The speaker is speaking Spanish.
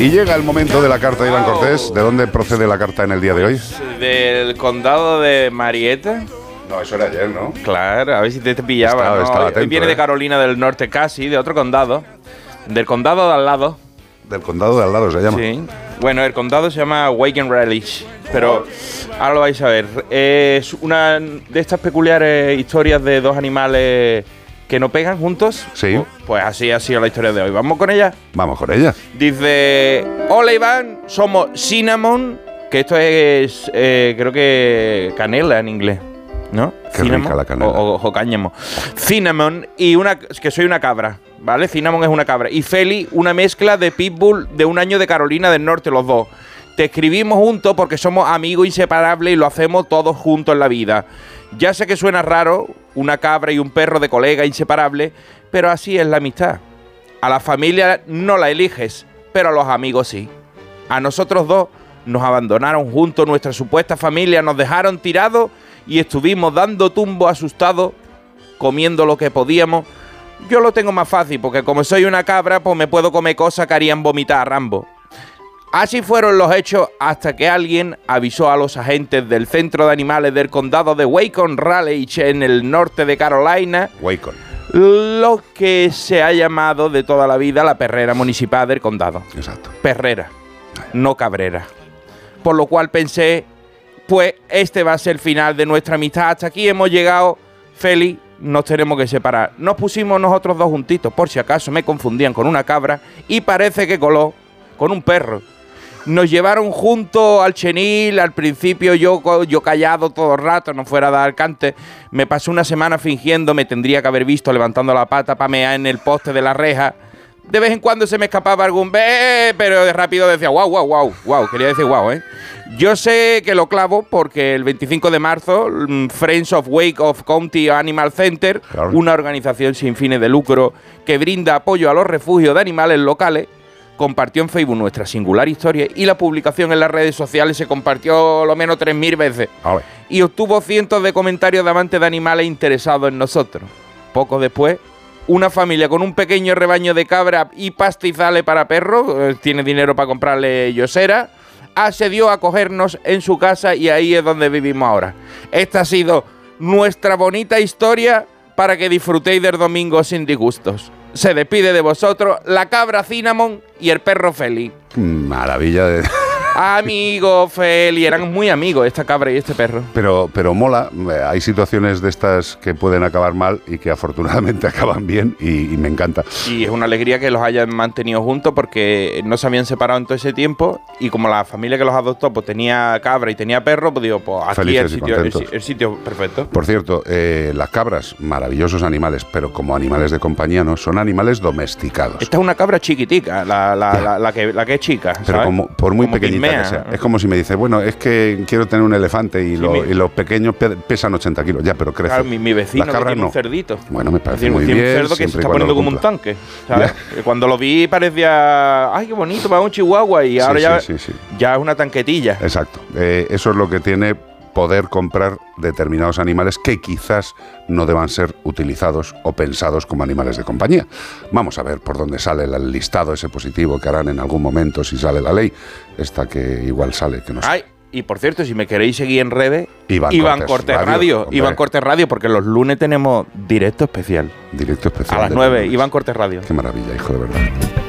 Y llega el momento de la carta de Iván Cortés. ¿De dónde procede la carta en el día de hoy? Del condado de Marietta. No, eso era ayer, ¿no? Claro, a ver si te, te pillaba. Estaba- ¿no? estaba Hoy atento, viene de eh. Carolina del Norte casi, de otro condado. Del condado de al lado. Del condado de al lado se llama. Sí. Bueno, el condado se llama Waken Relish. Pero ahora lo vais a ver. Es una de estas peculiares historias de dos animales que no pegan juntos. Sí. Pues así ha sido la historia de hoy. ¿Vamos con ella? Vamos con ella. Dice, hola Iván, somos Cinnamon, que esto es, eh, creo que canela en inglés, ¿no? Qué rica la canela. O, o- o cáñamo. Cinnamon y una, que soy una cabra, ¿vale? Cinnamon es una cabra. Y Feli, una mezcla de Pitbull de un año de Carolina del Norte, los dos. Te escribimos juntos porque somos amigos inseparables y lo hacemos todos juntos en la vida. Ya sé que suena raro, una cabra y un perro de colega inseparables, pero así es la amistad. A la familia no la eliges, pero a los amigos sí. A nosotros dos nos abandonaron juntos, nuestra supuesta familia nos dejaron tirados y estuvimos dando tumbo asustados, comiendo lo que podíamos. Yo lo tengo más fácil porque como soy una cabra, pues me puedo comer cosas que harían vomitar a Rambo. Así fueron los hechos hasta que alguien avisó a los agentes del Centro de Animales del Condado de Wacon Raleigh en el norte de Carolina Wacon. lo que se ha llamado de toda la vida la perrera municipal del condado. Exacto. Perrera, no cabrera. Por lo cual pensé, pues este va a ser el final de nuestra amistad. Hasta aquí hemos llegado, Feli, nos tenemos que separar. Nos pusimos nosotros dos juntitos, por si acaso me confundían con una cabra, y parece que coló con un perro. Nos llevaron juntos al chenil, al principio yo, yo callado todo el rato, no fuera a dar cante. Me pasé una semana fingiendo, me tendría que haber visto levantando la pata para mear en el poste de la reja. De vez en cuando se me escapaba algún be, pero de rápido decía wow, wow, wow, wow, quería decir wow, ¿eh? Yo sé que lo clavo porque el 25 de marzo, mm, Friends of Wake of County Animal Center, Claro. una organización sin fines de lucro que brinda apoyo a los refugios de animales locales, compartió en Facebook nuestra singular historia y la publicación en las redes sociales se compartió lo menos 3.000 veces y obtuvo cientos de comentarios de amantes de animales interesados en nosotros. Poco después, una familia con un pequeño rebaño de cabra y pastizales para perros, eh, tiene dinero para comprarle yosera, accedió a acogernos en su casa y ahí es donde vivimos ahora. Esta ha sido nuestra bonita historia para que disfrutéis del domingo sin disgustos. Se despide de vosotros la cabra Cinnamon y el perro Feli. Maravilla de... Amigo Feli, eran muy amigos esta cabra y este perro. Pero, pero mola, eh, hay situaciones de estas que pueden acabar mal y que afortunadamente acaban bien y, y me encanta. Y es una alegría que los hayan mantenido juntos porque no se habían separado en todo ese tiempo y como la familia que los adoptó pues tenía cabra y tenía perro, pues digo, pues aquí Felices el sitio, el, el sitio perfecto. Por cierto, eh, las cabras, maravillosos animales, pero como animales de compañía no, son animales domesticados. Esta es una cabra chiquitica, la, la, la, la que, la que es chica. Pero ¿sabes? como, por muy Como pequeñita pigmea. que sea. Es como si me dice, bueno, es que quiero tener un elefante y, Sí, lo- mi- y los pequeños pe- pesan 80 kilos. Ya, pero crecen. Claro, mi, mi vecino que tiene no. un cerdito. Bueno, me parece Tiene muy tiene un bien. cerdo que se está cuando poniendo lo como un tanque. Cuando lo vi parecía, ay, qué bonito, para un chihuahua y ahora ya, ya es una tanquetilla. Exacto. Eh, eso es lo que tiene poder comprar determinados animales que quizás no deban ser utilizados o pensados como animales de compañía. Vamos a ver por dónde sale el listado ese positivo que harán en algún momento si sale la ley. Esta que igual sale, que no sé. Ay, y por cierto, si me queréis seguir en redes, Iván Cortés Cortés Radio, Radio. Iván Cortés Radio, porque los lunes tenemos directo especial. Directo especial. A las de 9, lunes. Iván Cortés Radio. Qué maravilla, hijo de verdad.